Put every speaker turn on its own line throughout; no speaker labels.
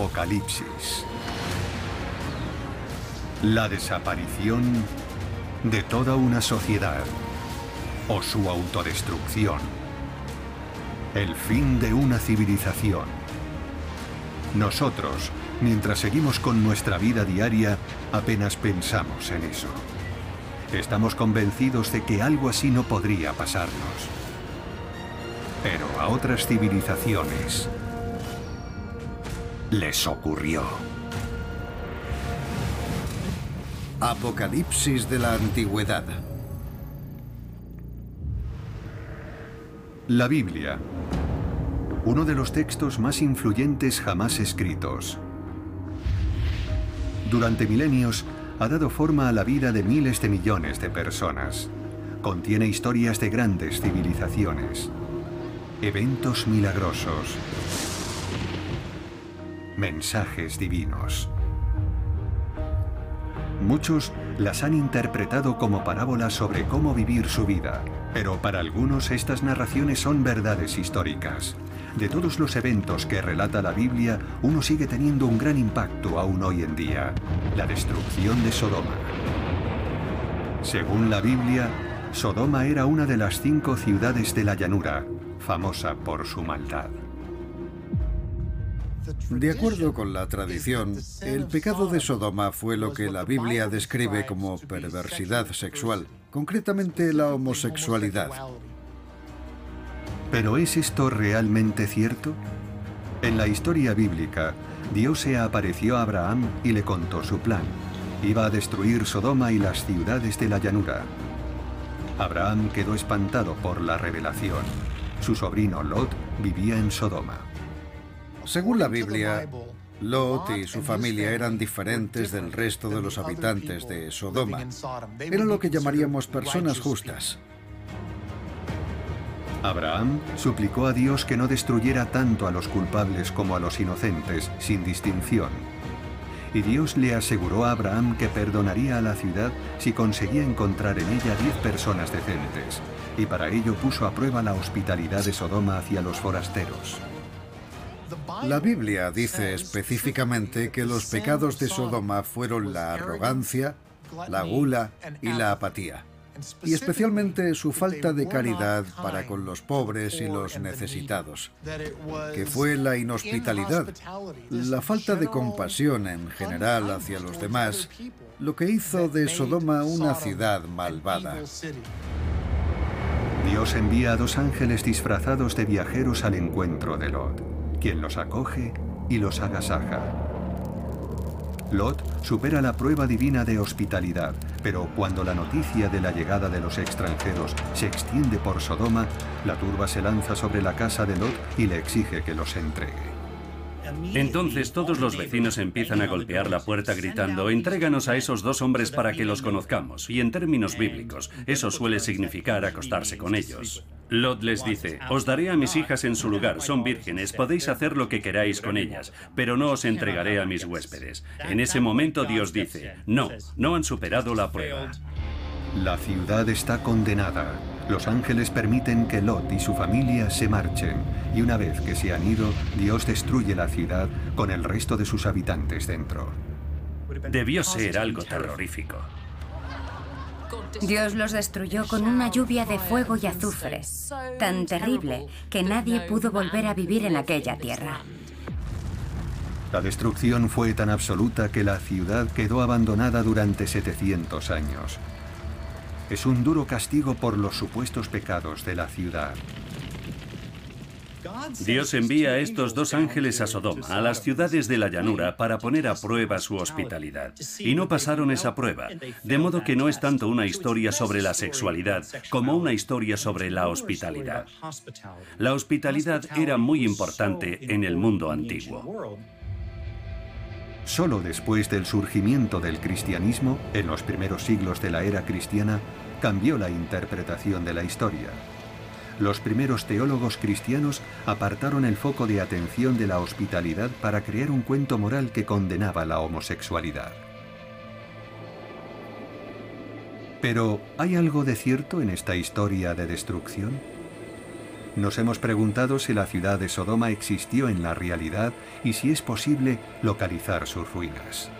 Apocalipsis. La desaparición de toda una sociedad o su autodestrucción. El fin de una civilización. Nosotros, mientras seguimos con nuestra vida diaria, apenas pensamos en eso. Estamos convencidos de que algo así no podría pasarnos. Pero a otras civilizaciones les ocurrió.
Apocalipsis de la Antigüedad.
La Biblia. Uno de los textos más influyentes jamás escritos. Durante milenios ha dado forma a la vida de miles de millones de personas. Contiene historias de grandes civilizaciones, eventos milagrosos, mensajes divinos. Muchos las han interpretado como parábolas sobre cómo vivir su vida, pero para algunos estas narraciones son verdades históricas. De todos los eventos que relata la Biblia, uno sigue teniendo un gran impacto aún hoy en día, la destrucción de Sodoma. Según la Biblia, Sodoma era una de las cinco ciudades de la llanura, famosa por su maldad.
De acuerdo con la tradición, el pecado de Sodoma fue lo que la Biblia describe como perversidad sexual, concretamente la homosexualidad.
¿Pero es esto realmente cierto? En la historia bíblica, Dios se apareció a Abraham y le contó su plan. Iba a destruir Sodoma y las ciudades de la llanura. Abraham quedó espantado por la revelación. Su sobrino Lot vivía en Sodoma.
Según la Biblia, Lot y su familia eran diferentes del resto de los habitantes de Sodoma. Eran lo que llamaríamos personas justas.
Abraham suplicó a Dios que no destruyera tanto a los culpables como a los inocentes, sin distinción. Y Dios le aseguró a Abraham que perdonaría a la ciudad si conseguía encontrar en ella diez personas decentes, y para ello puso a prueba la hospitalidad de Sodoma hacia los forasteros.
La Biblia dice específicamente que los pecados de Sodoma fueron la arrogancia, la gula y la apatía y especialmente su falta de caridad para con los pobres y los necesitados, que fue la inhospitalidad, la falta de compasión en general hacia los demás, lo que hizo de Sodoma una ciudad malvada.
Dios envía a dos ángeles disfrazados de viajeros al encuentro de Lot, quien los acoge y los agasaja. Lot supera la prueba divina de hospitalidad, pero cuando la noticia de la llegada de los extranjeros se extiende por Sodoma, la turba se lanza sobre la casa de Lot y le exige que los entregue.
Entonces todos los vecinos empiezan a golpear la puerta gritando, entréganos a esos dos hombres para que los conozcamos. Y en términos bíblicos, eso suele significar acostarse con ellos. Lot les dice, os daré a mis hijas en su lugar, son vírgenes, podéis hacer lo que queráis con ellas, pero no os entregaré a mis huéspedes. En ese momento Dios dice, no, no han superado la prueba.
La ciudad está condenada. Los ángeles permiten que Lot y su familia se marchen, y una vez que se han ido, Dios destruye la ciudad con el resto de sus habitantes dentro.
Debió ser algo terrorífico.
Dios los destruyó con una lluvia de fuego y azufre, tan terrible que nadie pudo volver a vivir en aquella tierra.
La destrucción fue tan absoluta que la ciudad quedó abandonada durante 700 años. Es un duro castigo por los supuestos pecados de la ciudad.
Dios envía a estos dos ángeles a Sodoma, a las ciudades de la llanura, para poner a prueba su hospitalidad. Y no pasaron esa prueba, de modo que no es tanto una historia sobre la sexualidad como una historia sobre la hospitalidad. La hospitalidad era muy importante en el mundo antiguo.
Solo después del surgimiento del cristianismo, en los primeros siglos de la era cristiana, cambió la interpretación de la historia los primeros teólogos cristianos apartaron el foco de atención de la hospitalidad para crear un cuento moral que condenaba la homosexualidad. Pero, ¿hay algo de cierto en esta historia de destrucción? Nos hemos preguntado si la ciudad de Sodoma existió en la realidad y si es posible localizar sus ruinas.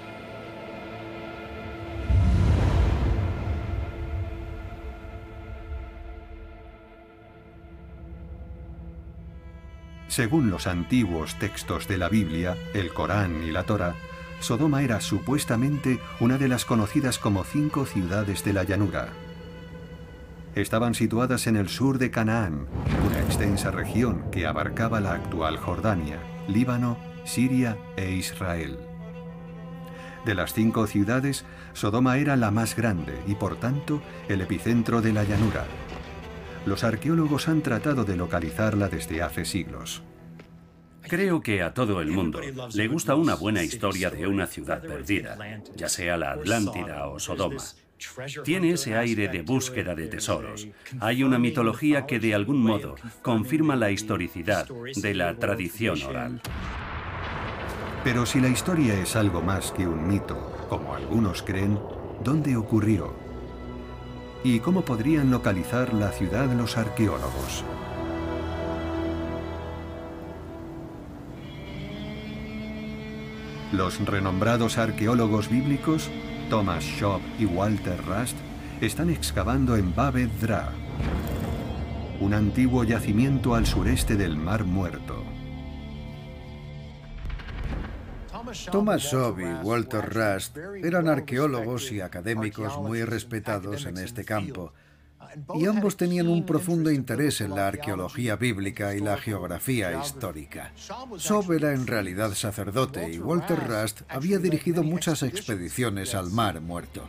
Según los antiguos textos de la Biblia, el Corán y la Torá, Sodoma era supuestamente una de las conocidas como cinco ciudades de la llanura. Estaban situadas en el sur de Canaán, una extensa región que abarcaba la actual Jordania, Líbano, Siria e Israel. De las cinco ciudades, Sodoma era la más grande y por tanto el epicentro de la llanura. Los arqueólogos han tratado de localizarla desde hace siglos.
Creo que a todo el mundo le gusta una buena historia de una ciudad perdida, ya sea la Atlántida o Sodoma. Tiene ese aire de búsqueda de tesoros. Hay una mitología que de algún modo confirma la historicidad de la tradición oral.
Pero si la historia es algo más que un mito, como algunos creen, ¿dónde ocurrió? ¿Y cómo podrían localizar la ciudad los arqueólogos? Los renombrados arqueólogos bíblicos, Thomas Schopp y Walter Rust, están excavando en Babed Dra, un antiguo yacimiento al sureste del Mar Muerto.
Thomas Schopp y Walter Rust eran arqueólogos y académicos muy respetados en este campo y ambos tenían un profundo interés en la arqueología bíblica y la geografía histórica. Sob era en realidad sacerdote y Walter Rust había dirigido muchas expediciones al Mar Muerto.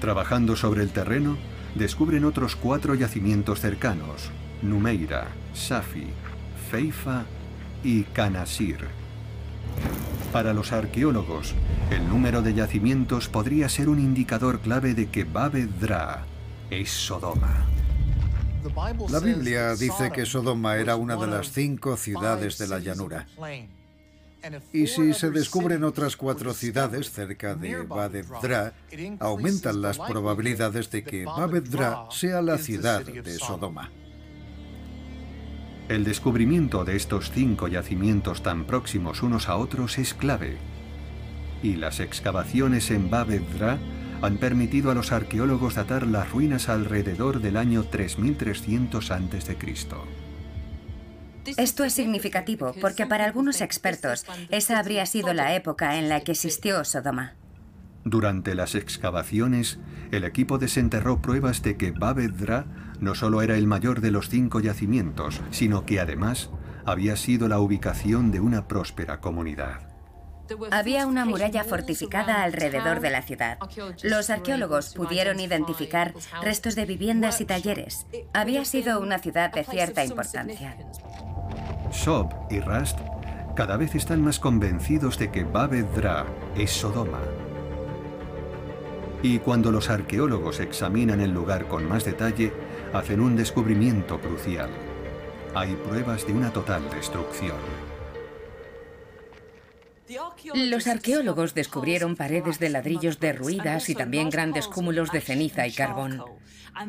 Trabajando sobre el terreno, descubren otros cuatro yacimientos cercanos, Numeira, Safi, Feifa y Canasir. Para los arqueólogos, el número de yacimientos podría ser un indicador clave de que Babedra es Sodoma.
La Biblia dice que Sodoma era una de las cinco ciudades de la llanura. Y si se descubren otras cuatro ciudades cerca de Babedra, aumentan las probabilidades de que Babedra sea la ciudad de Sodoma.
El descubrimiento de estos cinco yacimientos tan próximos unos a otros es clave. Y las excavaciones en Babedra han permitido a los arqueólogos datar las ruinas alrededor del año 3300 a.C.
Esto es significativo porque para algunos expertos esa habría sido la época en la que existió Sodoma.
Durante las excavaciones, el equipo desenterró pruebas de que Babedra no solo era el mayor de los cinco yacimientos, sino que además había sido la ubicación de una próspera comunidad.
Había una muralla fortificada alrededor de la ciudad. Los arqueólogos pudieron identificar restos de viviendas y talleres. Había sido una ciudad de cierta importancia.
Sob y Rast cada vez están más convencidos de que Babedra es Sodoma. Y cuando los arqueólogos examinan el lugar con más detalle, hacen un descubrimiento crucial. Hay pruebas de una total destrucción.
Los arqueólogos descubrieron paredes de ladrillos derruidas y también grandes cúmulos de ceniza y carbón.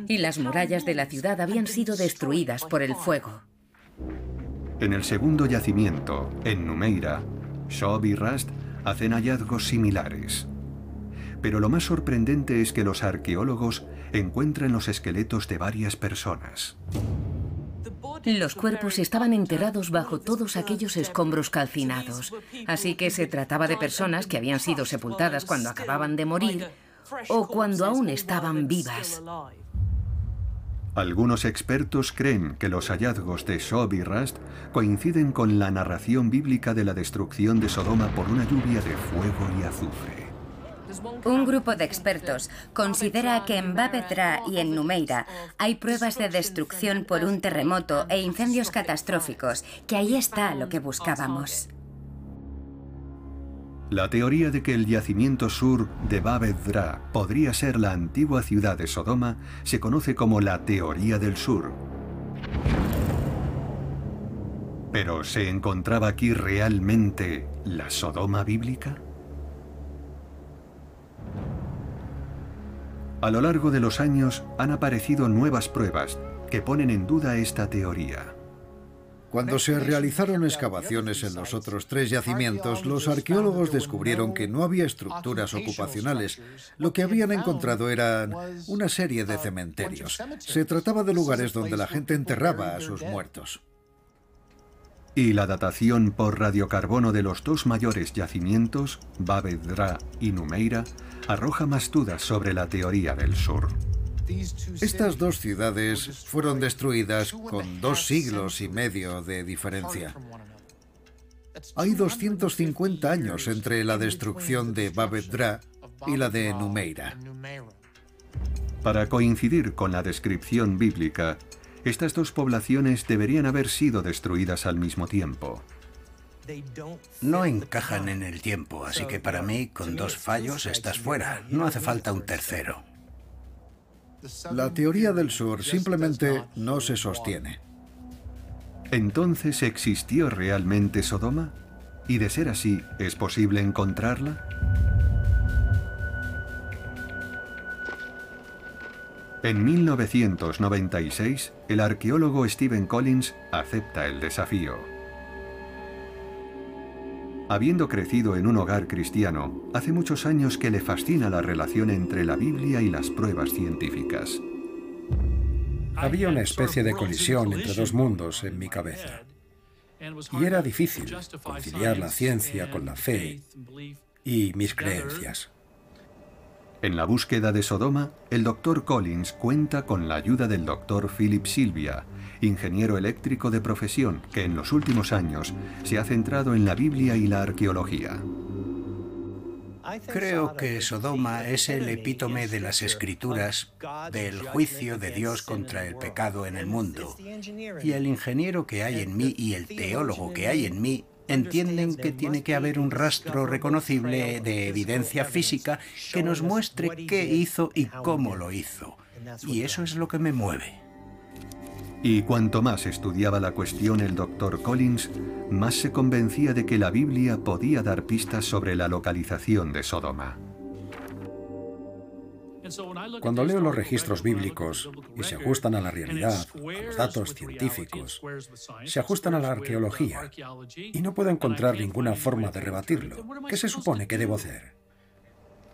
Y las murallas de la ciudad habían sido destruidas por el fuego.
En el segundo yacimiento, en Numeira, Shob y Rast hacen hallazgos similares. Pero lo más sorprendente es que los arqueólogos encuentran los esqueletos de varias personas.
Los cuerpos estaban enterrados bajo todos aquellos escombros calcinados, así que se trataba de personas que habían sido sepultadas cuando acababan de morir o cuando aún estaban vivas.
Algunos expertos creen que los hallazgos de Sob y Rast coinciden con la narración bíblica de la destrucción de Sodoma por una lluvia de fuego y azufre.
Un grupo de expertos considera que en Babedra y en Numeira hay pruebas de destrucción por un terremoto e incendios catastróficos, que ahí está lo que buscábamos.
La teoría de que el yacimiento sur de Babedra podría ser la antigua ciudad de Sodoma se conoce como la teoría del sur. Pero ¿se encontraba aquí realmente la Sodoma bíblica? A lo largo de los años han aparecido nuevas pruebas que ponen en duda esta teoría.
Cuando se realizaron excavaciones en los otros tres yacimientos, los arqueólogos descubrieron que no había estructuras ocupacionales. Lo que habían encontrado eran una serie de cementerios. Se trataba de lugares donde la gente enterraba a sus muertos.
Y la datación por radiocarbono de los dos mayores yacimientos, Babedra y Numeira, arroja más dudas sobre la teoría del sur.
Estas dos ciudades fueron destruidas con dos siglos y medio de diferencia. Hay 250 años entre la destrucción de Babedra y la de Numeira.
Para coincidir con la descripción bíblica, estas dos poblaciones deberían haber sido destruidas al mismo tiempo.
No encajan en el tiempo, así que para mí, con dos fallos, estás fuera. No hace falta un tercero.
La teoría del sur simplemente no se sostiene.
¿Entonces existió realmente Sodoma? ¿Y de ser así, es posible encontrarla? En 1996, el arqueólogo Stephen Collins acepta el desafío. Habiendo crecido en un hogar cristiano, hace muchos años que le fascina la relación entre la Biblia y las pruebas científicas.
Había una especie de colisión entre dos mundos en mi cabeza. Y era difícil conciliar la ciencia con la fe y mis creencias.
En la búsqueda de Sodoma, el Dr. Collins cuenta con la ayuda del Dr. Philip Silvia, ingeniero eléctrico de profesión que en los últimos años se ha centrado en la Biblia y la arqueología.
Creo que Sodoma es el epítome de las escrituras del juicio de Dios contra el pecado en el mundo. Y el ingeniero que hay en mí y el teólogo que hay en mí entienden que tiene que haber un rastro reconocible de evidencia física que nos muestre qué hizo y cómo lo hizo. Y eso es lo que me mueve.
Y cuanto más estudiaba la cuestión el doctor Collins, más se convencía de que la Biblia podía dar pistas sobre la localización de Sodoma.
Cuando leo los registros bíblicos y se ajustan a la realidad, a los datos científicos, se ajustan a la arqueología y no puedo encontrar ninguna forma de rebatirlo. ¿Qué se supone que debo hacer?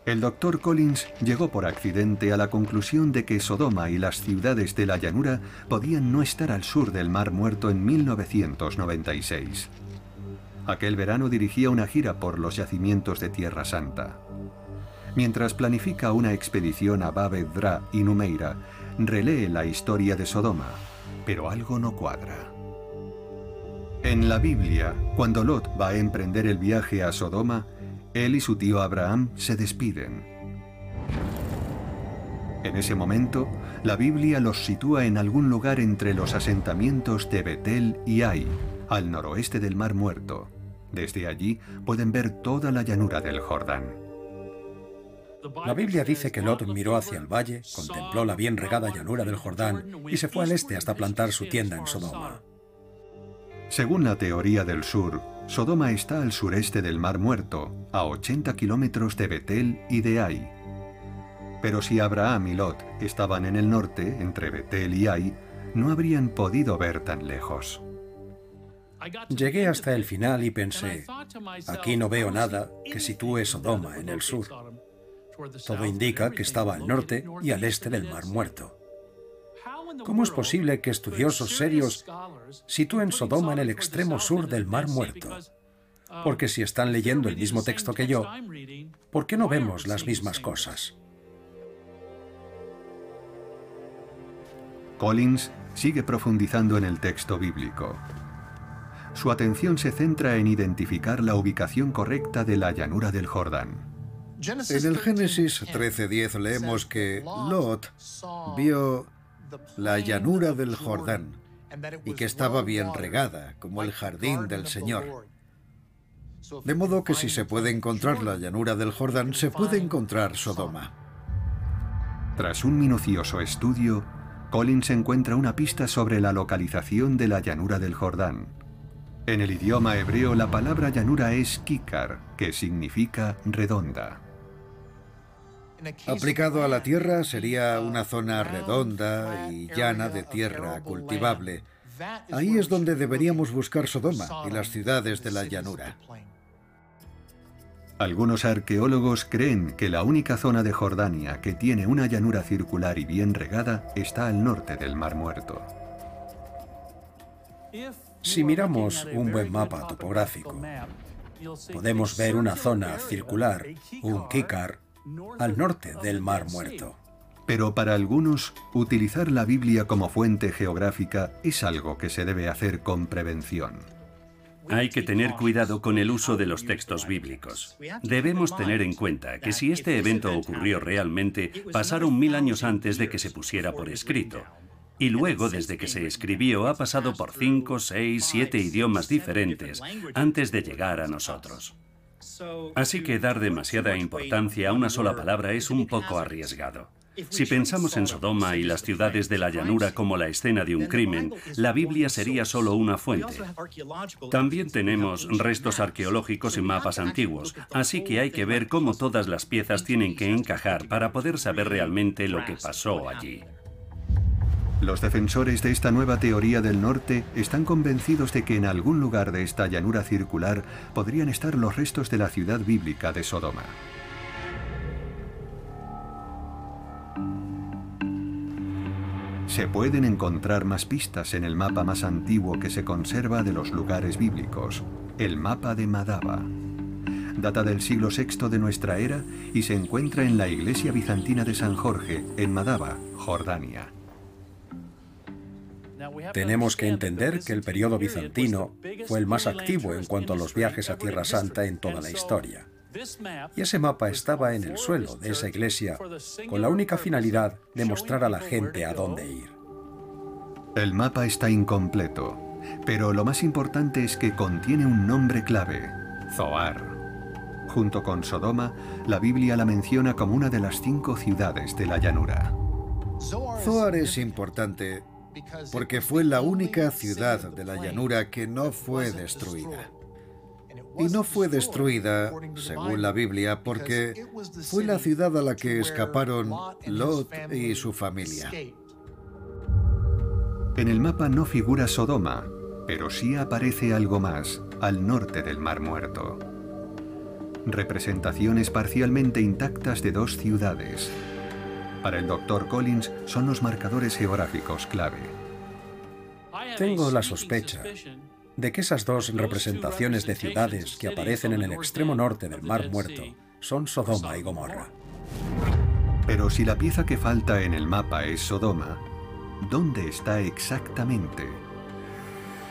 El doctor Collins llegó por accidente a la conclusión de que Sodoma y las ciudades de la llanura podían no estar al sur del Mar Muerto en 1996. Aquel verano dirigía una gira por los yacimientos de Tierra Santa. Mientras planifica una expedición a Babedra y Numeira, relee la historia de Sodoma, pero algo no cuadra. En la Biblia, cuando Lot va a emprender el viaje a Sodoma, él y su tío Abraham se despiden. En ese momento, la Biblia los sitúa en algún lugar entre los asentamientos de Betel y Ai, al noroeste del Mar Muerto. Desde allí pueden ver toda la llanura del Jordán.
La Biblia dice que Lot miró hacia el valle, contempló la bien regada llanura del Jordán y se fue al este hasta plantar su tienda en Sodoma.
Según la teoría del sur, Sodoma está al sureste del Mar Muerto, a 80 kilómetros de Betel y de Ai. Pero si Abraham y Lot estaban en el norte, entre Betel y Ai, no habrían podido ver tan lejos.
Llegué hasta el final y pensé, aquí no veo nada que sitúe Sodoma en el sur. Todo indica que estaba al norte y al este del Mar Muerto. ¿Cómo es posible que estudiosos serios sitúen Sodoma en el extremo sur del Mar Muerto? Porque si están leyendo el mismo texto que yo, ¿por qué no vemos las mismas cosas?
Collins sigue profundizando en el texto bíblico. Su atención se centra en identificar la ubicación correcta de la llanura del Jordán.
En el Génesis 13:10 leemos que Lot vio la llanura del Jordán, y que estaba bien regada, como el jardín del Señor. De modo que si se puede encontrar la llanura del Jordán, se puede encontrar Sodoma.
Tras un minucioso estudio, Collins encuentra una pista sobre la localización de la llanura del Jordán. En el idioma hebreo la palabra llanura es kikar, que significa redonda.
Aplicado a la tierra sería una zona redonda y llana de tierra cultivable. Ahí es donde deberíamos buscar Sodoma y las ciudades de la llanura.
Algunos arqueólogos creen que la única zona de Jordania que tiene una llanura circular y bien regada está al norte del Mar Muerto.
Si miramos un buen mapa topográfico, podemos ver una zona circular, un kikar, al norte del Mar Muerto.
Pero para algunos, utilizar la Biblia como fuente geográfica es algo que se debe hacer con prevención.
Hay que tener cuidado con el uso de los textos bíblicos. Debemos tener en cuenta que si este evento ocurrió realmente, pasaron mil años antes de que se pusiera por escrito. Y luego, desde que se escribió, ha pasado por cinco, seis, siete idiomas diferentes antes de llegar a nosotros. Así que dar demasiada importancia a una sola palabra es un poco arriesgado. Si pensamos en Sodoma y las ciudades de la llanura como la escena de un crimen, la Biblia sería solo una fuente. También tenemos restos arqueológicos y mapas antiguos, así que hay que ver cómo todas las piezas tienen que encajar para poder saber realmente lo que pasó allí.
Los defensores de esta nueva teoría del norte están convencidos de que en algún lugar de esta llanura circular podrían estar los restos de la ciudad bíblica de Sodoma. Se pueden encontrar más pistas en el mapa más antiguo que se conserva de los lugares bíblicos, el mapa de Madaba. Data del siglo VI de nuestra era y se encuentra en la iglesia bizantina de San Jorge, en Madaba, Jordania.
Tenemos que entender que el periodo bizantino fue el más activo en cuanto a los viajes a Tierra Santa en toda la historia. Y ese mapa estaba en el suelo de esa iglesia con la única finalidad de mostrar a la gente a dónde ir.
El mapa está incompleto, pero lo más importante es que contiene un nombre clave, Zoar. Junto con Sodoma, la Biblia la menciona como una de las cinco ciudades de la llanura.
Zoar es importante porque fue la única ciudad de la llanura que no fue destruida y no fue destruida, según la Biblia, porque fue la ciudad a la que escaparon Lot y su familia.
En el mapa no figura Sodoma, pero sí aparece algo más al norte del Mar Muerto. Representaciones parcialmente intactas de dos ciudades. Para el Dr. Collins son los marcadores geográficos clave.
Tengo la sospecha de que esas dos representaciones de ciudades que aparecen en el extremo norte del Mar Muerto son Sodoma y Gomorra.
Pero si la pieza que falta en el mapa es Sodoma, ¿dónde está exactamente?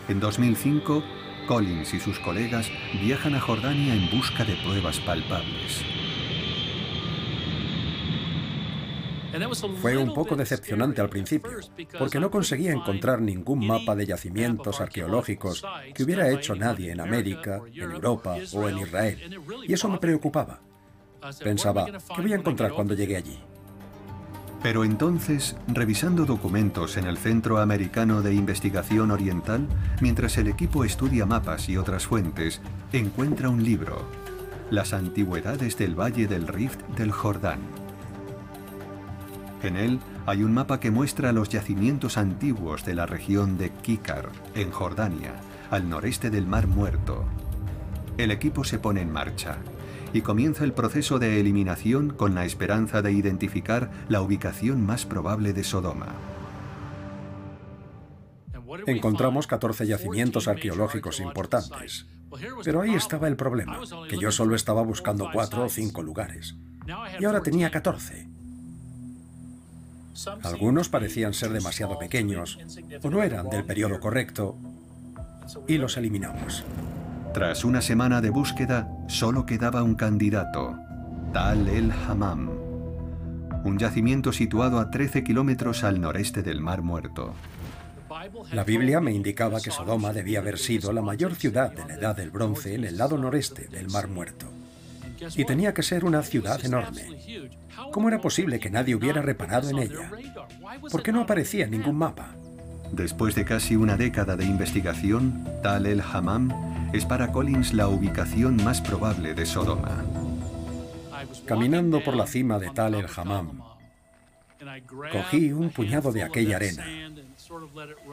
En 2005, Collins y sus colegas viajan a Jordania en busca de pruebas palpables.
Fue un poco decepcionante al principio, porque no conseguía encontrar ningún mapa de yacimientos arqueológicos que hubiera hecho nadie en América, en Europa o en Israel. Y eso me preocupaba. Pensaba, ¿qué voy a encontrar cuando llegue allí?
Pero entonces, revisando documentos en el Centro Americano de Investigación Oriental, mientras el equipo estudia mapas y otras fuentes, encuentra un libro, Las Antigüedades del Valle del Rift del Jordán. En él hay un mapa que muestra los yacimientos antiguos de la región de Kikar, en Jordania, al noreste del Mar Muerto. El equipo se pone en marcha y comienza el proceso de eliminación con la esperanza de identificar la ubicación más probable de Sodoma.
Encontramos 14 yacimientos arqueológicos importantes. Pero ahí estaba el problema, que yo solo estaba buscando cuatro o cinco lugares. Y ahora tenía 14. Algunos parecían ser demasiado pequeños o no eran del periodo correcto y los eliminamos.
Tras una semana de búsqueda, solo quedaba un candidato, Tal el Hammam, un yacimiento situado a 13 kilómetros al noreste del Mar Muerto.
La Biblia me indicaba que Sodoma debía haber sido la mayor ciudad de la Edad del Bronce en el lado noreste del Mar Muerto. Y tenía que ser una ciudad enorme. ¿Cómo era posible que nadie hubiera reparado en ella? ¿Por qué no aparecía en ningún mapa?
Después de casi una década de investigación, Tal el Hammam es para Collins la ubicación más probable de Sodoma.
caminando por la cima de Tal el Hammam. Cogí un puñado de aquella arena,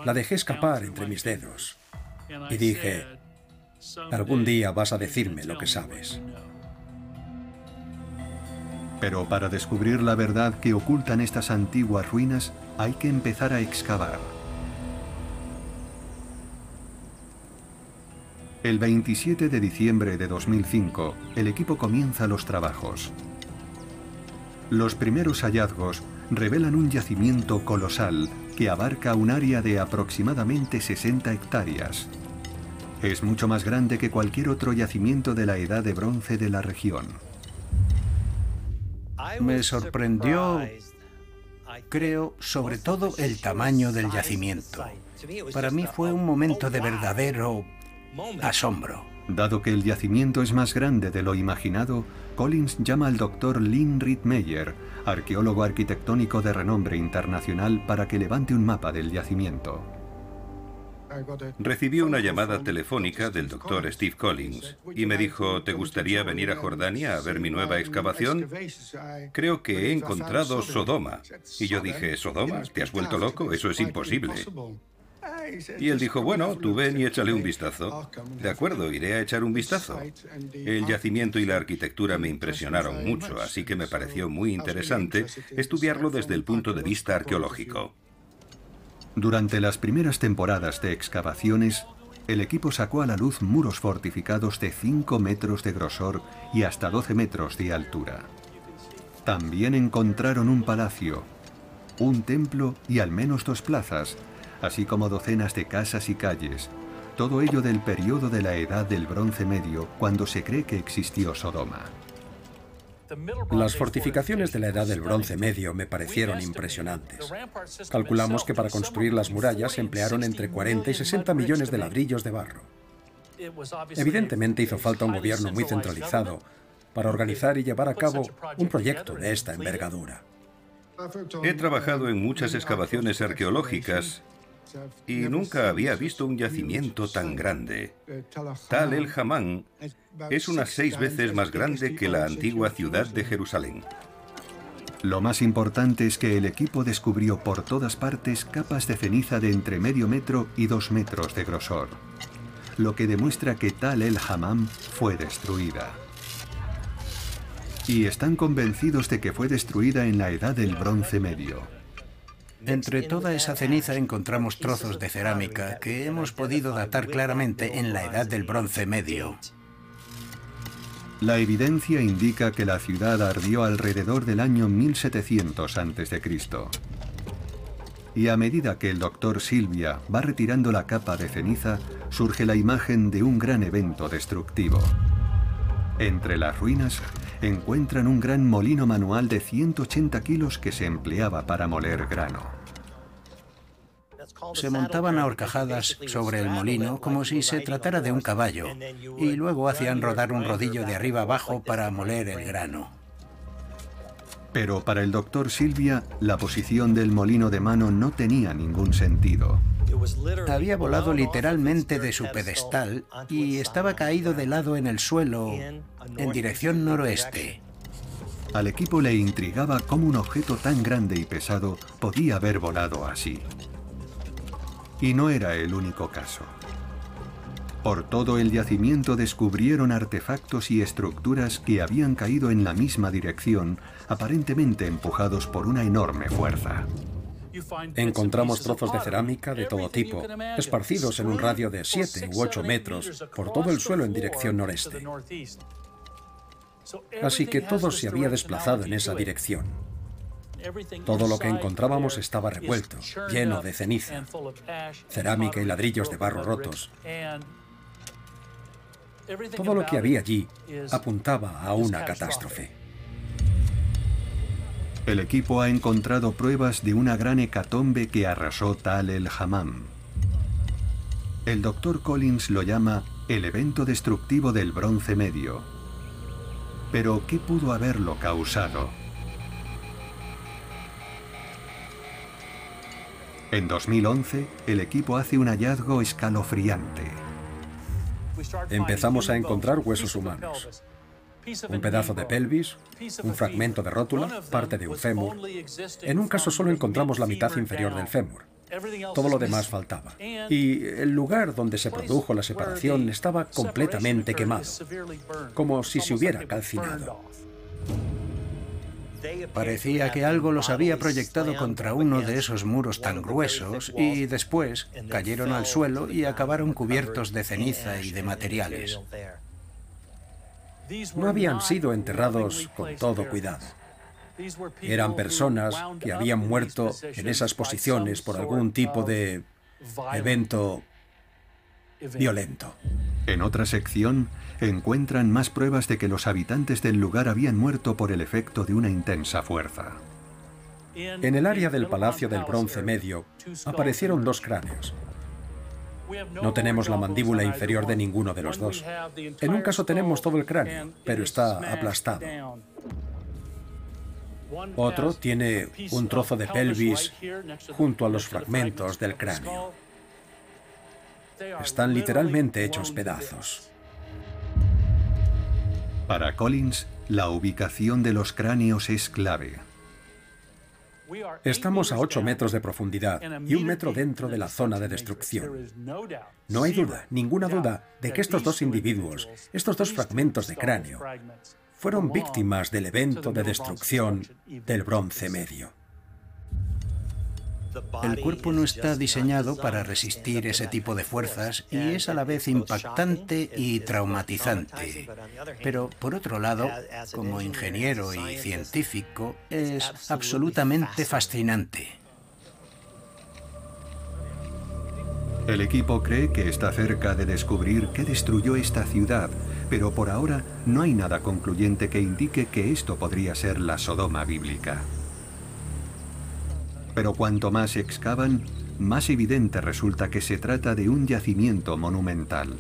la dejé escapar entre mis dedos y dije, algún día vas a decirme lo que sabes.
Pero para descubrir la verdad que ocultan estas antiguas ruinas, hay que empezar a excavar. El 27 de diciembre de 2005, el equipo comienza los trabajos. Los primeros hallazgos revelan un yacimiento colosal que abarca un área de aproximadamente 60 hectáreas. Es mucho más grande que cualquier otro yacimiento de la edad de bronce de la región.
Me sorprendió, creo, sobre todo el tamaño del yacimiento. Para mí fue un momento de verdadero asombro.
Dado que el yacimiento es más grande de lo imaginado, Collins llama al doctor Lynn Reed Meyer, arqueólogo arquitectónico de renombre internacional, para que levante un mapa del yacimiento.
Recibí una llamada telefónica del doctor Steve Collins y me dijo, ¿te gustaría venir a Jordania a ver mi nueva excavación? Creo que he encontrado Sodoma. Y yo dije, ¿Sodoma? ¿Te has vuelto loco? Eso es imposible. Y él dijo, bueno, tú ven y échale un vistazo. De acuerdo, iré a echar un vistazo. El yacimiento y la arquitectura me impresionaron mucho, así que me pareció muy interesante estudiarlo desde el punto de vista arqueológico.
Durante las primeras temporadas de excavaciones, el equipo sacó a la luz muros fortificados de 5 metros de grosor y hasta 12 metros de altura. También encontraron un palacio, un templo y al menos dos plazas, así como docenas de casas y calles, todo ello del periodo de la Edad del Bronce Medio, cuando se cree que existió Sodoma.
Las fortificaciones de la Edad del Bronce Medio me parecieron impresionantes. Calculamos que para construir las murallas se emplearon entre 40 y 60 millones de ladrillos de barro. Evidentemente hizo falta un gobierno muy centralizado para organizar y llevar a cabo un proyecto de esta envergadura.
He trabajado en muchas excavaciones arqueológicas y nunca había visto un yacimiento tan grande. Tal el Hamán es unas seis veces más grande que la antigua ciudad de Jerusalén.
Lo más importante es que el equipo descubrió por todas partes capas de ceniza de entre medio metro y dos metros de grosor, lo que demuestra que Tal el Hammam fue destruida. Y están convencidos de que fue destruida en la edad del Bronce Medio.
Entre toda esa ceniza encontramos trozos de cerámica que hemos podido datar claramente en la edad del Bronce Medio.
La evidencia indica que la ciudad ardió alrededor del año 1700 a.C. Y a medida que el doctor Silvia va retirando la capa de ceniza, surge la imagen de un gran evento destructivo. Entre las ruinas encuentran un gran molino manual de 180 kilos que se empleaba para moler grano.
Se montaban a horcajadas sobre el molino como si se tratara de un caballo y luego hacían rodar un rodillo de arriba abajo para moler el grano.
Pero para el doctor Silvia, la posición del molino de mano no tenía ningún sentido.
Había volado literalmente de su pedestal y estaba caído de lado en el suelo en dirección noroeste.
Al equipo le intrigaba cómo un objeto tan grande y pesado podía haber volado así. Y no era el único caso. Por todo el yacimiento descubrieron artefactos y estructuras que habían caído en la misma dirección, aparentemente empujados por una enorme fuerza.
Encontramos trozos de cerámica de todo tipo, esparcidos en un radio de 7 u 8 metros por todo el suelo en dirección noreste. Así que todo se había desplazado en esa dirección. Todo lo que encontrábamos estaba revuelto, lleno de ceniza, cerámica y ladrillos de barro rotos. Todo lo que había allí apuntaba a una catástrofe.
El equipo ha encontrado pruebas de una gran hecatombe que arrasó Tal el Hammam. El doctor Collins lo llama el evento destructivo del Bronce Medio. Pero, ¿qué pudo haberlo causado? En 2011, el equipo hace un hallazgo escalofriante.
Empezamos a encontrar huesos humanos. Un pedazo de pelvis, un fragmento de rótula, parte de un fémur. En un caso solo encontramos la mitad inferior del fémur. Todo lo demás faltaba. Y el lugar donde se produjo la separación estaba completamente quemado, como si se hubiera calcinado.
Parecía que algo los había proyectado contra uno de esos muros tan gruesos y después cayeron al suelo y acabaron cubiertos de ceniza y de materiales.
No habían sido enterrados con todo cuidado. Eran personas que habían muerto en esas posiciones por algún tipo de evento violento.
En otra sección, encuentran más pruebas de que los habitantes del lugar habían muerto por el efecto de una intensa fuerza.
En el área del Palacio del Bronce Medio aparecieron dos cráneos. No tenemos la mandíbula inferior de ninguno de los dos. En un caso tenemos todo el cráneo, pero está aplastado. Otro tiene un trozo de pelvis junto a los fragmentos del cráneo. Están literalmente hechos pedazos.
Para Collins, la ubicación de los cráneos es clave.
Estamos a 8 metros de profundidad y un metro dentro de la zona de destrucción. No hay duda, ninguna duda, de que estos dos individuos, estos dos fragmentos de cráneo, fueron víctimas del evento de destrucción del Bronce Medio.
El cuerpo no está diseñado para resistir ese tipo de fuerzas y es a la vez impactante y traumatizante. Pero por otro lado, como ingeniero y científico, es absolutamente fascinante.
El equipo cree que está cerca de descubrir qué destruyó esta ciudad, pero por ahora no hay nada concluyente que indique que esto podría ser la Sodoma bíblica. Pero cuanto más excavan, más evidente resulta que se trata de un yacimiento monumental.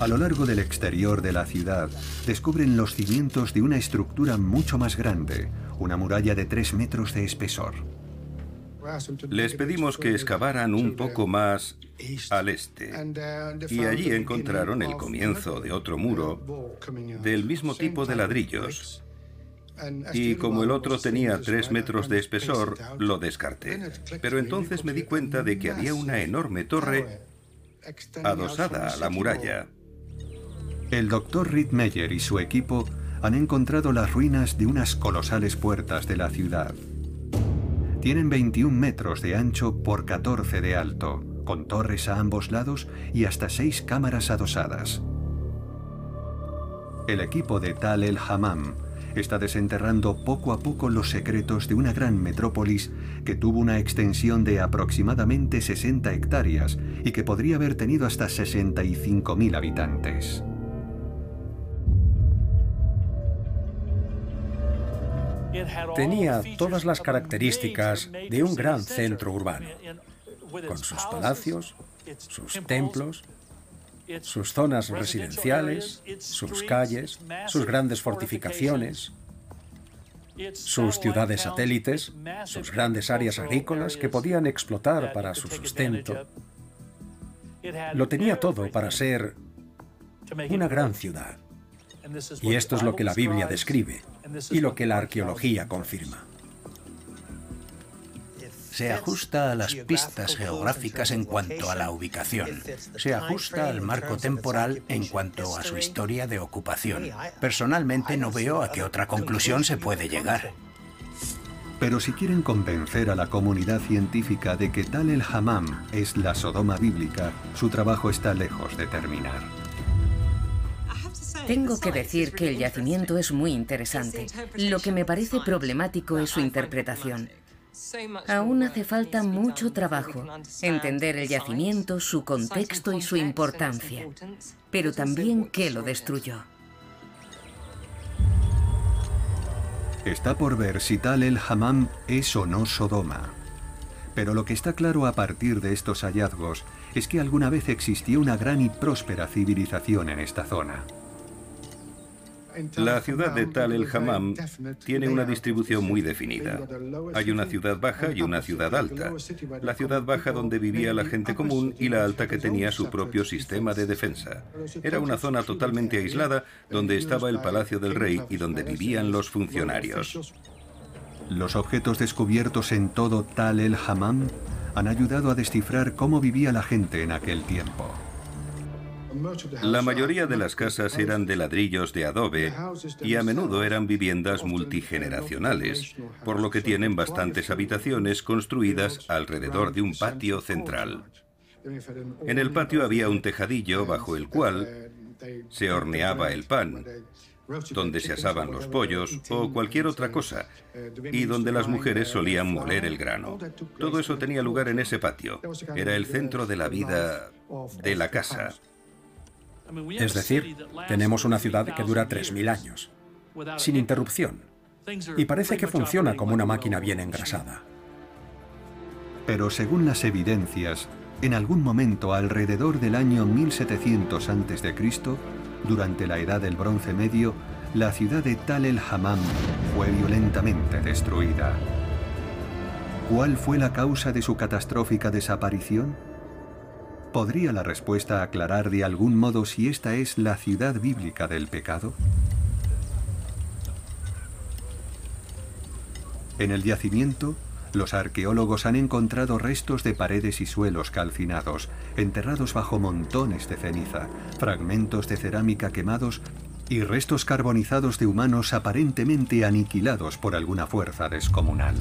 A lo largo del exterior de la ciudad, descubren los cimientos de una estructura mucho más grande, una muralla de tres metros de espesor.
Les pedimos que excavaran un poco más al este y allí encontraron el comienzo de otro muro del mismo tipo de ladrillos y como el otro tenía tres metros de espesor, lo descarté. Pero entonces me di cuenta de que había una enorme torre adosada a la muralla.
El doctor Reed Meyer y su equipo han encontrado las ruinas de unas colosales puertas de la ciudad. Tienen 21 metros de ancho por 14 de alto, con torres a ambos lados y hasta seis cámaras adosadas. El equipo de Tal el Hammam está desenterrando poco a poco los secretos de una gran metrópolis que tuvo una extensión de aproximadamente 60 hectáreas y que podría haber tenido hasta 65.000 habitantes.
Tenía todas las características de un gran centro urbano, con sus palacios, sus templos, sus zonas residenciales, sus calles, sus grandes fortificaciones, sus ciudades satélites, sus grandes áreas agrícolas que podían explotar para su sustento. Lo tenía todo para ser una gran ciudad. Y esto es lo que la Biblia describe y lo que la arqueología confirma
se ajusta a las pistas geográficas en cuanto a la ubicación, se ajusta al marco temporal en cuanto a su historia de ocupación. Personalmente no veo a qué otra conclusión se puede llegar.
Pero si quieren convencer a la comunidad científica de que Tal el Hammam es la Sodoma bíblica, su trabajo está lejos de terminar.
Tengo que decir que el yacimiento es muy interesante. Lo que me parece problemático es su interpretación. Aún hace falta mucho trabajo, entender el yacimiento, su contexto y su importancia, pero también qué lo destruyó.
Está por ver si tal el Hammam es o no Sodoma. Pero lo que está claro a partir de estos hallazgos es que alguna vez existió una gran y próspera civilización en esta zona.
La ciudad de Tal el Hammam tiene una distribución muy definida. Hay una ciudad baja y una ciudad alta. La ciudad baja donde vivía la gente común y la alta que tenía su propio sistema de defensa. Era una zona totalmente aislada donde estaba el palacio del rey y donde vivían los funcionarios.
Los objetos descubiertos en todo Tal el Hammam han ayudado a descifrar cómo vivía la gente en aquel tiempo.
La mayoría de las casas eran de ladrillos de adobe y a menudo eran viviendas multigeneracionales, por lo que tienen bastantes habitaciones construidas alrededor de un patio central. En el patio había un tejadillo bajo el cual se horneaba el pan, donde se asaban los pollos o cualquier otra cosa, y donde las mujeres solían moler el grano. Todo eso tenía lugar en ese patio. Era el centro de la vida de la casa.
Es decir, tenemos una ciudad que dura 3.000 años, sin interrupción, y parece que funciona como una máquina bien engrasada.
Pero según las evidencias, en algún momento alrededor del año 1700 a.C., durante la Edad del Bronce Medio, la ciudad de Tal el Hammam fue violentamente destruida. ¿Cuál fue la causa de su catastrófica desaparición? ¿Podría la respuesta aclarar de algún modo si esta es la ciudad bíblica del pecado? En el yacimiento, los arqueólogos han encontrado restos de paredes y suelos calcinados, enterrados bajo montones de ceniza, fragmentos de cerámica quemados y restos carbonizados de humanos aparentemente aniquilados por alguna fuerza descomunal.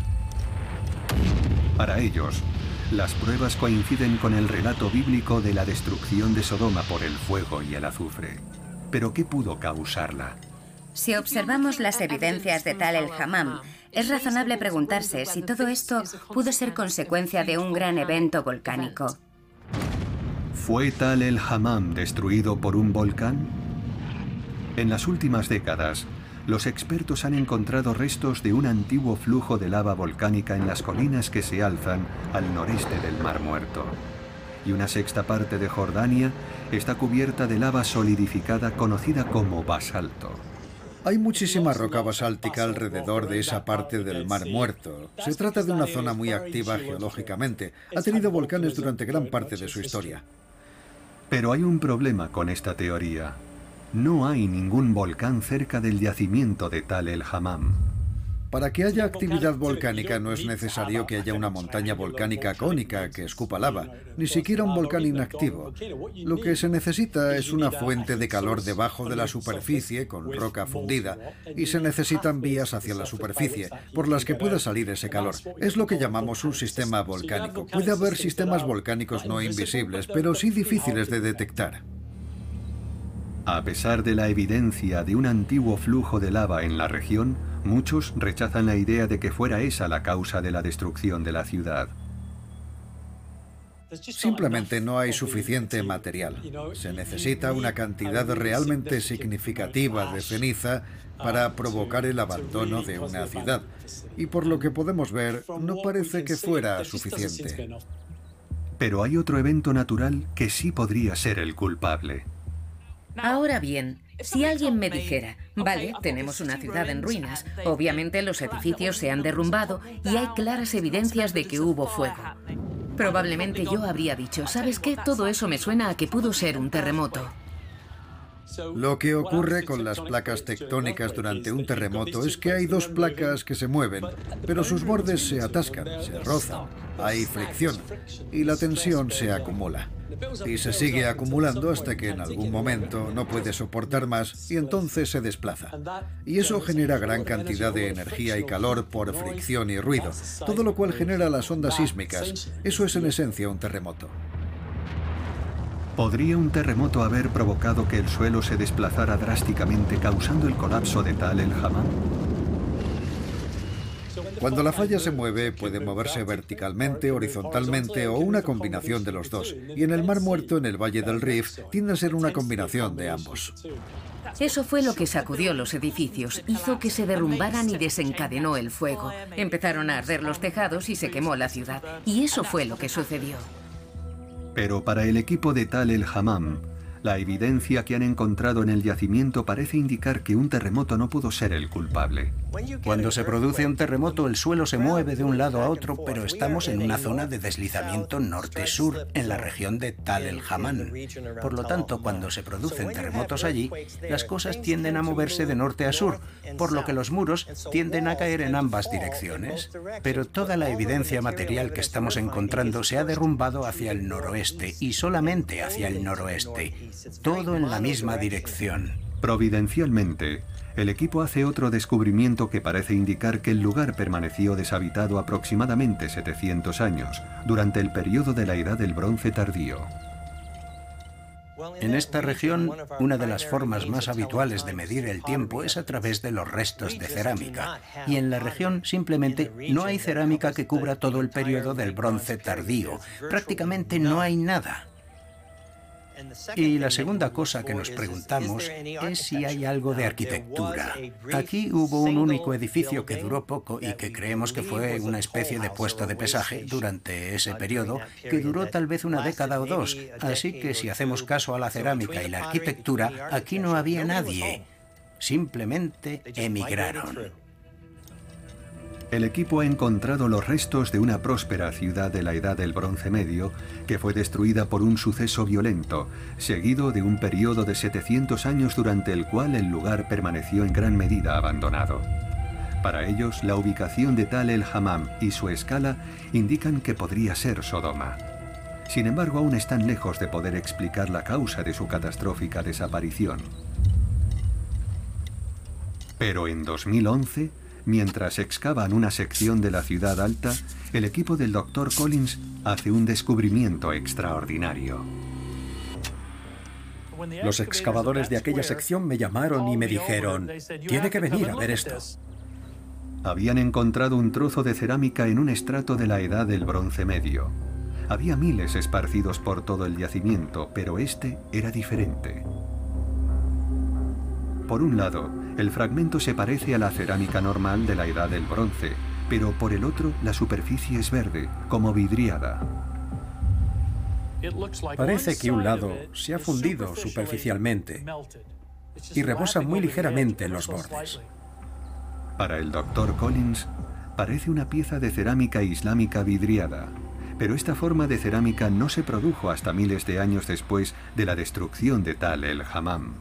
Para ellos, las pruebas coinciden con el relato bíblico de la destrucción de Sodoma por el fuego y el azufre. Pero ¿qué pudo causarla?
Si observamos las evidencias de Tal el Hammam, es razonable preguntarse si todo esto pudo ser consecuencia de un gran evento volcánico.
¿Fue Tal el Hammam destruido por un volcán? En las últimas décadas, los expertos han encontrado restos de un antiguo flujo de lava volcánica en las colinas que se alzan al noreste del Mar Muerto. Y una sexta parte de Jordania está cubierta de lava solidificada conocida como basalto.
Hay muchísima roca basáltica alrededor de esa parte del Mar Muerto. Se trata de una zona muy activa geológicamente. Ha tenido volcanes durante gran parte de su historia.
Pero hay un problema con esta teoría. No hay ningún volcán cerca del yacimiento de Tal el Hammam.
Para que haya actividad volcánica no es necesario que haya una montaña volcánica cónica que escupa lava, ni siquiera un volcán inactivo. Lo que se necesita es una fuente de calor debajo de la superficie con roca fundida y se necesitan vías hacia la superficie por las que pueda salir ese calor. Es lo que llamamos un sistema volcánico. Puede haber sistemas volcánicos no invisibles, pero sí difíciles de detectar.
A pesar de la evidencia de un antiguo flujo de lava en la región, muchos rechazan la idea de que fuera esa la causa de la destrucción de la ciudad.
Simplemente no hay suficiente material. Se necesita una cantidad realmente significativa de ceniza para provocar el abandono de una ciudad. Y por lo que podemos ver, no parece que fuera suficiente.
Pero hay otro evento natural que sí podría ser el culpable.
Ahora bien, si alguien me dijera, vale, tenemos una ciudad en ruinas, obviamente los edificios se han derrumbado y hay claras evidencias de que hubo fuego. Probablemente yo habría dicho, ¿sabes qué? Todo eso me suena a que pudo ser un terremoto.
Lo que ocurre con las placas tectónicas durante un terremoto es que hay dos placas que se mueven, pero sus bordes se atascan, se rozan, hay fricción y la tensión se acumula. Y se sigue acumulando hasta que en algún momento no puede soportar más y entonces se desplaza. Y eso genera gran cantidad de energía y calor por fricción y ruido, todo lo cual genera las ondas sísmicas. Eso es en esencia un terremoto.
¿Podría un terremoto haber provocado que el suelo se desplazara drásticamente causando el colapso de Tal el Hammam?
Cuando la falla se mueve, puede moverse verticalmente, horizontalmente o una combinación de los dos. Y en el Mar Muerto, en el Valle del Rif, tiende a ser una combinación de ambos.
Eso fue lo que sacudió los edificios, hizo que se derrumbaran y desencadenó el fuego. Empezaron a arder los tejados y se quemó la ciudad. Y eso fue lo que sucedió.
Pero para el equipo de Tal el Hammam, La evidencia que han encontrado en el yacimiento parece indicar que un terremoto no pudo ser el culpable.
Cuando se produce un terremoto, el suelo se mueve de un lado a otro, pero estamos en una zona de deslizamiento norte-sur, en la región de Tal el Hamán. Por lo tanto, cuando se producen terremotos allí, las cosas tienden a moverse de norte a sur, por lo que los muros tienden a caer en ambas direcciones. Pero toda la evidencia material que estamos encontrando se ha derrumbado hacia el noroeste y solamente hacia el noroeste todo en la misma dirección.
Providencialmente, el equipo hace otro descubrimiento que parece indicar que el lugar permaneció deshabitado aproximadamente 700 años, durante el periodo de la Edad del Bronce tardío.
En esta región, una de las formas más habituales de medir el tiempo es a través de los restos de cerámica. Y en la región simplemente no hay cerámica que cubra todo el periodo del bronce tardío. Prácticamente no hay nada. Y la segunda cosa que nos preguntamos es si hay algo de arquitectura. Aquí hubo un único edificio que duró poco y que creemos que fue una especie de puesto de pesaje durante ese periodo, que duró tal vez una década o dos. Así que si hacemos caso a la cerámica y la arquitectura, aquí no había nadie. Simplemente emigraron
el equipo ha encontrado los restos de una próspera ciudad de la Edad del Bronce Medio que fue destruida por un suceso violento, seguido de un periodo de 700 años durante el cual el lugar permaneció en gran medida abandonado. Para ellos, la ubicación de Tal el Hammam y su escala indican que podría ser Sodoma. Sin embargo, aún están lejos de poder explicar la causa de su catastrófica desaparición. Pero en 2011, Mientras excavan una sección de la ciudad alta, el equipo del Dr. Collins hace un descubrimiento extraordinario.
Los excavadores de aquella sección me llamaron y me dijeron, tiene que venir a ver esto.
Habían encontrado un trozo de cerámica en un estrato de la edad del bronce medio. Había miles esparcidos por todo el yacimiento, pero este era diferente. Por un lado, el fragmento se parece a la cerámica normal de la edad del bronce, pero por el otro la superficie es verde, como vidriada.
Parece que un lado se ha fundido superficialmente y rebosa muy ligeramente en los bordes.
Para el Dr. Collins, parece una pieza de cerámica islámica vidriada, pero esta forma de cerámica no se produjo hasta miles de años después de la destrucción de Tal el Hammam.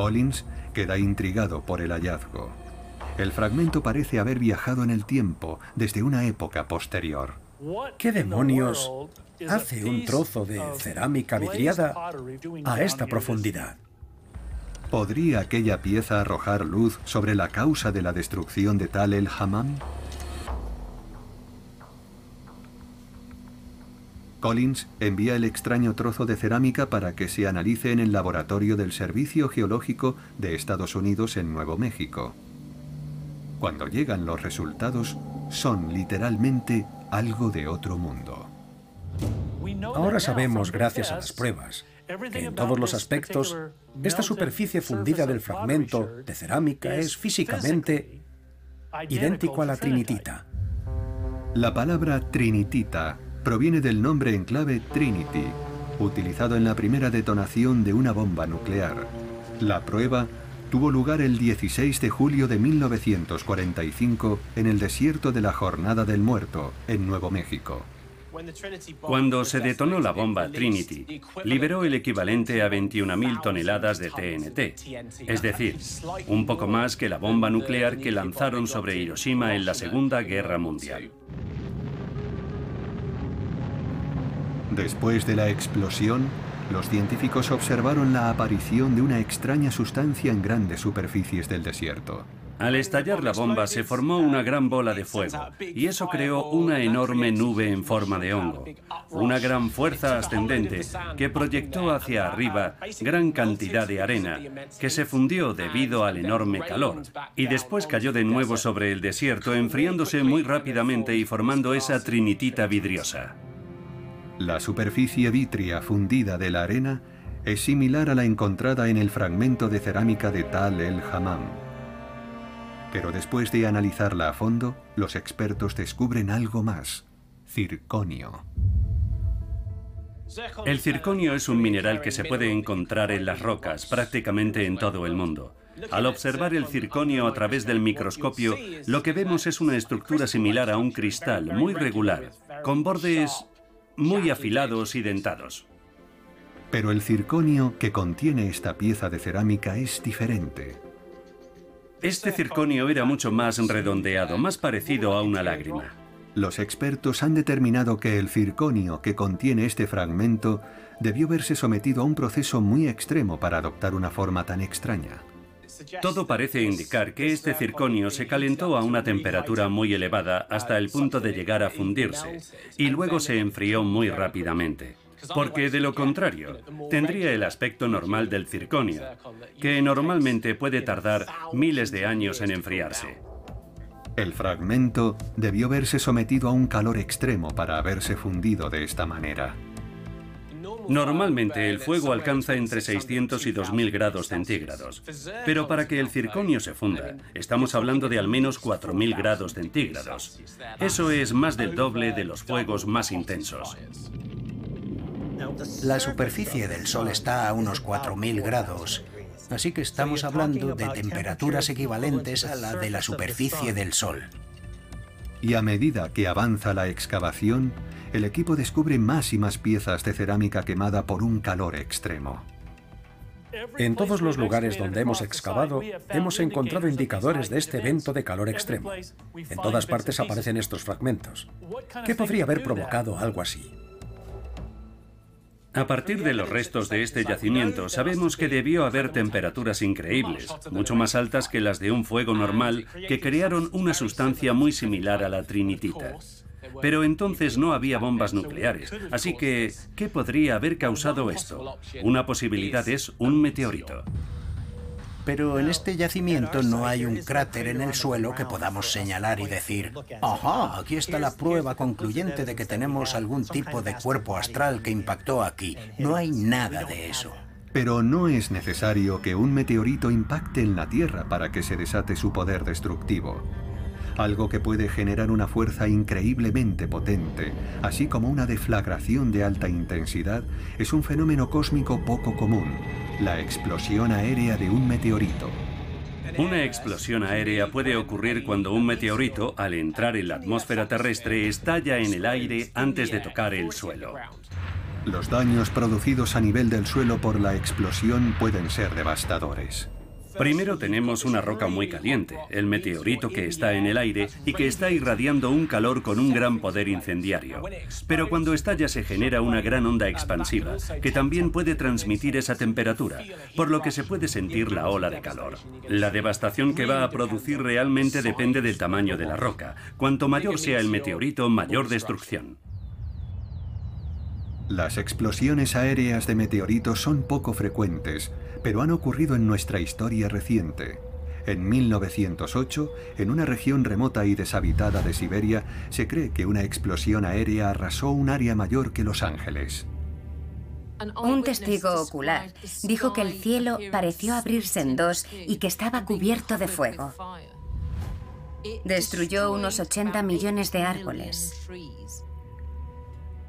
Collins queda intrigado por el hallazgo. El fragmento parece haber viajado en el tiempo desde una época posterior.
¿Qué demonios hace un trozo de cerámica vidriada a esta profundidad?
¿Podría aquella pieza arrojar luz sobre la causa de la destrucción de Tal el Hammam? Collins envía el extraño trozo de cerámica para que se analice en el laboratorio del Servicio Geológico de Estados Unidos en Nuevo México. Cuando llegan los resultados, son literalmente algo de otro mundo.
Ahora sabemos, gracias a las pruebas, que en todos los aspectos, esta superficie fundida del fragmento de cerámica es físicamente idéntico a la trinitita.
La palabra trinitita proviene del nombre en clave Trinity, utilizado en la primera detonación de una bomba nuclear. La prueba tuvo lugar el 16 de julio de 1945 en el desierto de la Jornada del Muerto, en Nuevo México.
Cuando se detonó la bomba Trinity, liberó el equivalente a 21.000 toneladas de TNT, es decir, un poco más que la bomba nuclear que lanzaron sobre Hiroshima en la Segunda Guerra Mundial.
Después de la explosión, los científicos observaron la aparición de una extraña sustancia en grandes superficies del desierto.
Al estallar la bomba se formó una gran bola de fuego y eso creó una enorme nube en forma de hongo, una gran fuerza ascendente que proyectó hacia arriba gran cantidad de arena que se fundió debido al enorme calor y después cayó de nuevo sobre el desierto enfriándose muy rápidamente y formando esa trinitita vidriosa.
La superficie vitria fundida de la arena es similar a la encontrada en el fragmento de cerámica de Tal el Hammam. Pero después de analizarla a fondo, los expertos descubren algo más, circonio.
El circonio es un mineral que se puede encontrar en las rocas prácticamente en todo el mundo. Al observar el circonio a través del microscopio, lo que vemos es una estructura similar a un cristal, muy regular, con bordes muy afilados y dentados.
Pero el circonio que contiene esta pieza de cerámica es diferente.
Este circonio era mucho más redondeado, más parecido a una lágrima.
Los expertos han determinado que el circonio que contiene este fragmento debió verse sometido a un proceso muy extremo para adoptar una forma tan extraña.
Todo parece indicar que este circonio se calentó a una temperatura muy elevada hasta el punto de llegar a fundirse y luego se enfrió muy rápidamente. Porque de lo contrario, tendría el aspecto normal del circonio, que normalmente puede tardar miles de años en enfriarse.
El fragmento debió verse sometido a un calor extremo para haberse fundido de esta manera.
Normalmente el fuego alcanza entre 600 y 2000 grados centígrados, pero para que el circonio se funda, estamos hablando de al menos 4000 grados centígrados. Eso es más del doble de los fuegos más intensos.
La superficie del Sol está a unos 4000 grados, así que estamos hablando de temperaturas equivalentes a la de la superficie del Sol.
Y a medida que avanza la excavación, el equipo descubre más y más piezas de cerámica quemada por un calor extremo.
En todos los lugares donde hemos excavado, hemos encontrado indicadores de este evento de calor extremo. En todas partes aparecen estos fragmentos. ¿Qué podría haber provocado algo así?
A partir de los restos de este yacimiento, sabemos que debió haber temperaturas increíbles, mucho más altas que las de un fuego normal, que crearon una sustancia muy similar a la trinitita. Pero entonces no había bombas nucleares, así que, ¿qué podría haber causado esto? Una posibilidad es un meteorito.
Pero en este yacimiento no hay un cráter en el suelo que podamos señalar y decir, ajá, aquí está la prueba concluyente de que tenemos algún tipo de cuerpo astral que impactó aquí. No hay nada de eso.
Pero no es necesario que un meteorito impacte en la Tierra para que se desate su poder destructivo algo que puede generar una fuerza increíblemente potente, así como una deflagración de alta intensidad, es un fenómeno cósmico poco común, la explosión aérea de un meteorito.
Una explosión aérea puede ocurrir cuando un meteorito, al entrar en la atmósfera terrestre, estalla en el aire antes de tocar el suelo.
Los daños producidos a nivel del suelo por la explosión pueden ser devastadores.
Primero tenemos una roca muy caliente, el meteorito que está en el aire y que está irradiando un calor con un gran poder incendiario. Pero cuando estalla se genera una gran onda expansiva, que también puede transmitir esa temperatura, por lo que se puede sentir la ola de calor. La devastación que va a producir realmente depende del tamaño de la roca. Cuanto mayor sea el meteorito, mayor destrucción.
Las explosiones aéreas de meteoritos son poco frecuentes, pero han ocurrido en nuestra historia reciente. En 1908, en una región remota y deshabitada de Siberia, se cree que una explosión aérea arrasó un área mayor que Los Ángeles.
Un testigo ocular dijo que el cielo pareció abrirse en dos y que estaba cubierto de fuego. Destruyó unos 80 millones de árboles.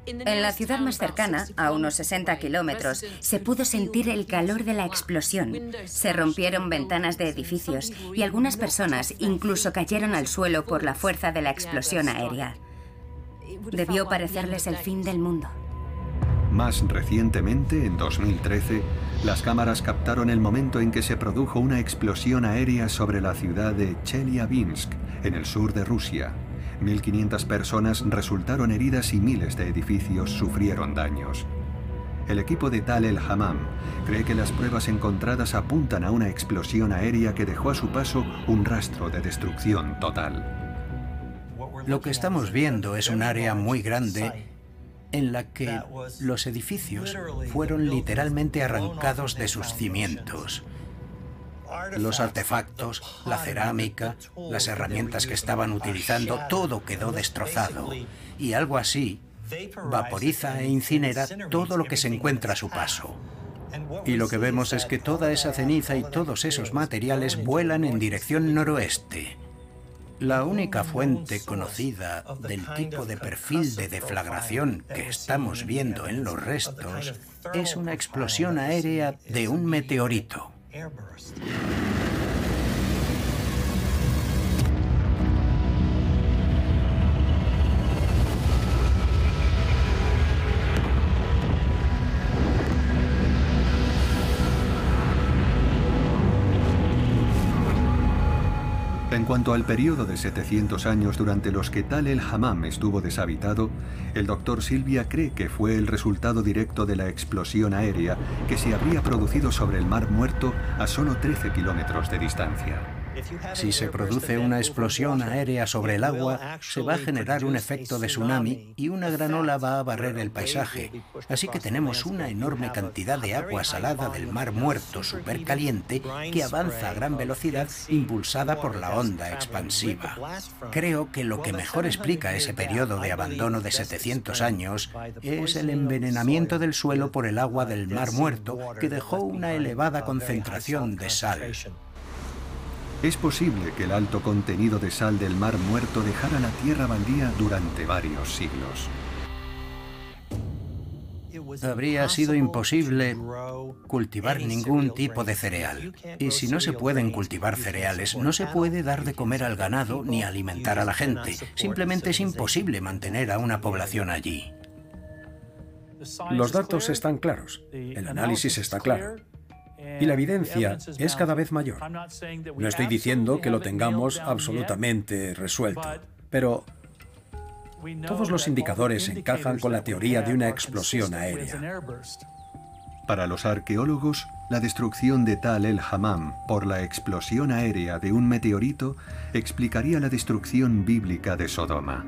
En la ciudad más cercana, a unos 60 kilómetros, se pudo sentir el calor de la explosión. Se rompieron ventanas de edificios y algunas personas incluso cayeron al suelo por la fuerza de la explosión aérea. Debió parecerles el fin del mundo.
Más recientemente, en 2013, las cámaras captaron el momento en que se produjo una explosión aérea sobre la ciudad de Chelyabinsk, en el sur de Rusia. 1.500 personas resultaron heridas y miles de edificios sufrieron daños. El equipo de Tal el Hammam cree que las pruebas encontradas apuntan a una explosión aérea que dejó a su paso un rastro de destrucción total.
Lo que estamos viendo es un área muy grande en la que los edificios fueron literalmente arrancados de sus cimientos los artefactos, la cerámica, las herramientas que estaban utilizando, todo quedó destrozado. Y algo así vaporiza e incinera todo lo que se encuentra a su paso. Y lo que vemos es que toda esa ceniza y todos esos materiales vuelan en dirección noroeste. La única fuente conocida del tipo de perfil de deflagración que estamos viendo en los restos es una explosión aérea de un meteorito.
En cuanto al periodo de 700 años durante los que Tal el Hammam estuvo deshabitado, el doctor Silvia cree que fue el resultado directo de la explosión aérea que se habría producido sobre el Mar Muerto a solo 13 kilómetros de distancia.
Si se produce una explosión aérea sobre el agua, se va a generar un efecto de tsunami y una gran ola va a barrer el paisaje. Así que tenemos una enorme cantidad de agua salada del mar muerto supercaliente que avanza a gran velocidad impulsada por la onda expansiva. Creo que lo que mejor explica ese periodo de abandono de 700 años es el envenenamiento del suelo por el agua del mar muerto que dejó una elevada concentración de sal.
Es posible que el alto contenido de sal del mar muerto dejara la tierra baldía durante varios siglos.
Habría sido imposible cultivar ningún tipo de cereal. Y si no se pueden cultivar cereales, no se puede dar de comer al ganado ni alimentar a la gente. Simplemente es imposible mantener a una población allí.
Los datos están claros, el análisis está claro. Y la evidencia es cada vez mayor. No estoy diciendo que lo tengamos absolutamente resuelto, pero todos los indicadores encajan con la teoría de una explosión aérea.
Para los arqueólogos, la destrucción de Tal el Hammam por la explosión aérea de un meteorito explicaría la destrucción bíblica de Sodoma.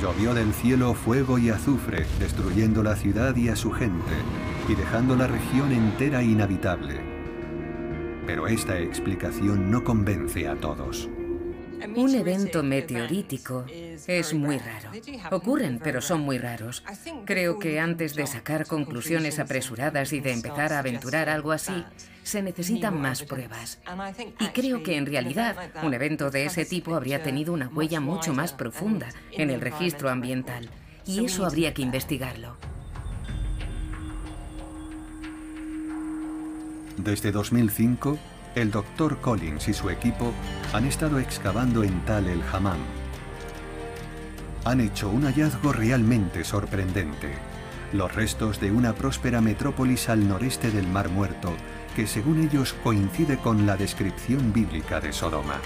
Llovió del cielo fuego y azufre, destruyendo la ciudad y a su gente, y dejando la región entera inhabitable. Pero esta explicación no convence a todos.
Un evento meteorítico es muy raro. Ocurren, pero son muy raros. Creo que antes de sacar conclusiones apresuradas y de empezar a aventurar algo así, se necesitan más pruebas. Y creo que en realidad un evento de ese tipo habría tenido una huella mucho más profunda en el registro ambiental. Y eso habría que investigarlo.
Desde 2005, el Dr. Collins y su equipo han estado excavando en Tal el Hammam. Han hecho un hallazgo realmente sorprendente. Los restos de una próspera metrópolis al noreste del Mar Muerto, que según ellos coincide con la descripción bíblica de Sodoma.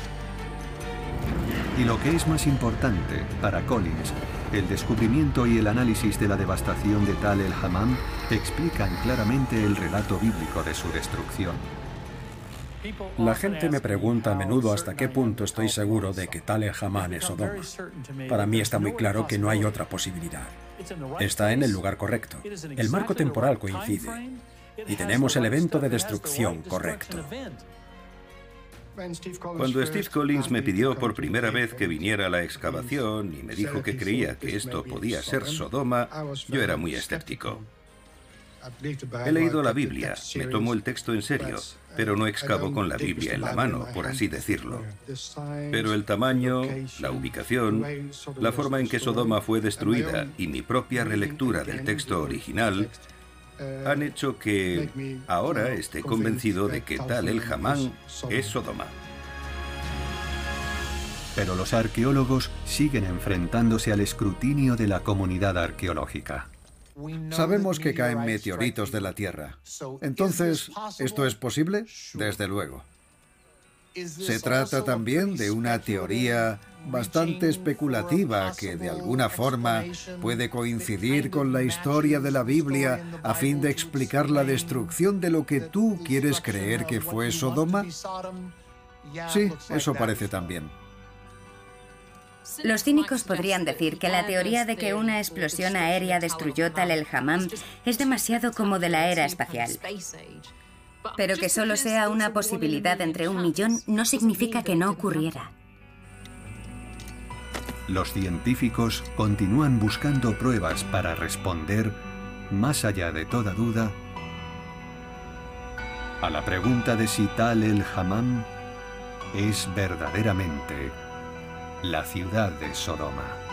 Y lo que es más importante, para Collins, el descubrimiento y el análisis de la devastación de Tal el Hammam explican claramente el relato bíblico de su destrucción.
La gente me pregunta a menudo hasta qué punto estoy seguro de que Tal el Hammam es Sodoma. Para mí está muy claro que no hay otra posibilidad. Está en el lugar correcto. El marco temporal coincide. Y tenemos el evento de destrucción correcto.
Cuando Steve Collins me pidió por primera vez que viniera a la excavación y me dijo que creía que esto podía ser Sodoma, yo era muy escéptico. He leído la Biblia, me tomo el texto en serio, pero no excavo con la Biblia en la mano, por así decirlo. Pero el tamaño, la ubicación, la forma en que Sodoma fue destruida y mi propia relectura del texto original han hecho que ahora esté convencido de que tal el Hamán es Sodoma.
Pero los arqueólogos siguen enfrentándose al escrutinio de la comunidad arqueológica.
Sabemos que caen meteoritos de la Tierra. Entonces, ¿esto es posible? Desde luego. Se trata también de una teoría bastante especulativa que de alguna forma puede coincidir con la historia de la Biblia a fin de explicar la destrucción de lo que tú quieres creer que fue Sodoma. Sí, eso parece también.
Los cínicos podrían decir que la teoría de que una explosión aérea destruyó Tal el Hammam es demasiado como de la era espacial. Pero que solo sea una posibilidad entre un millón no significa que no ocurriera.
Los científicos continúan buscando pruebas para responder, más allá de toda duda, a la pregunta de si tal el Hammam es verdaderamente la ciudad de Sodoma.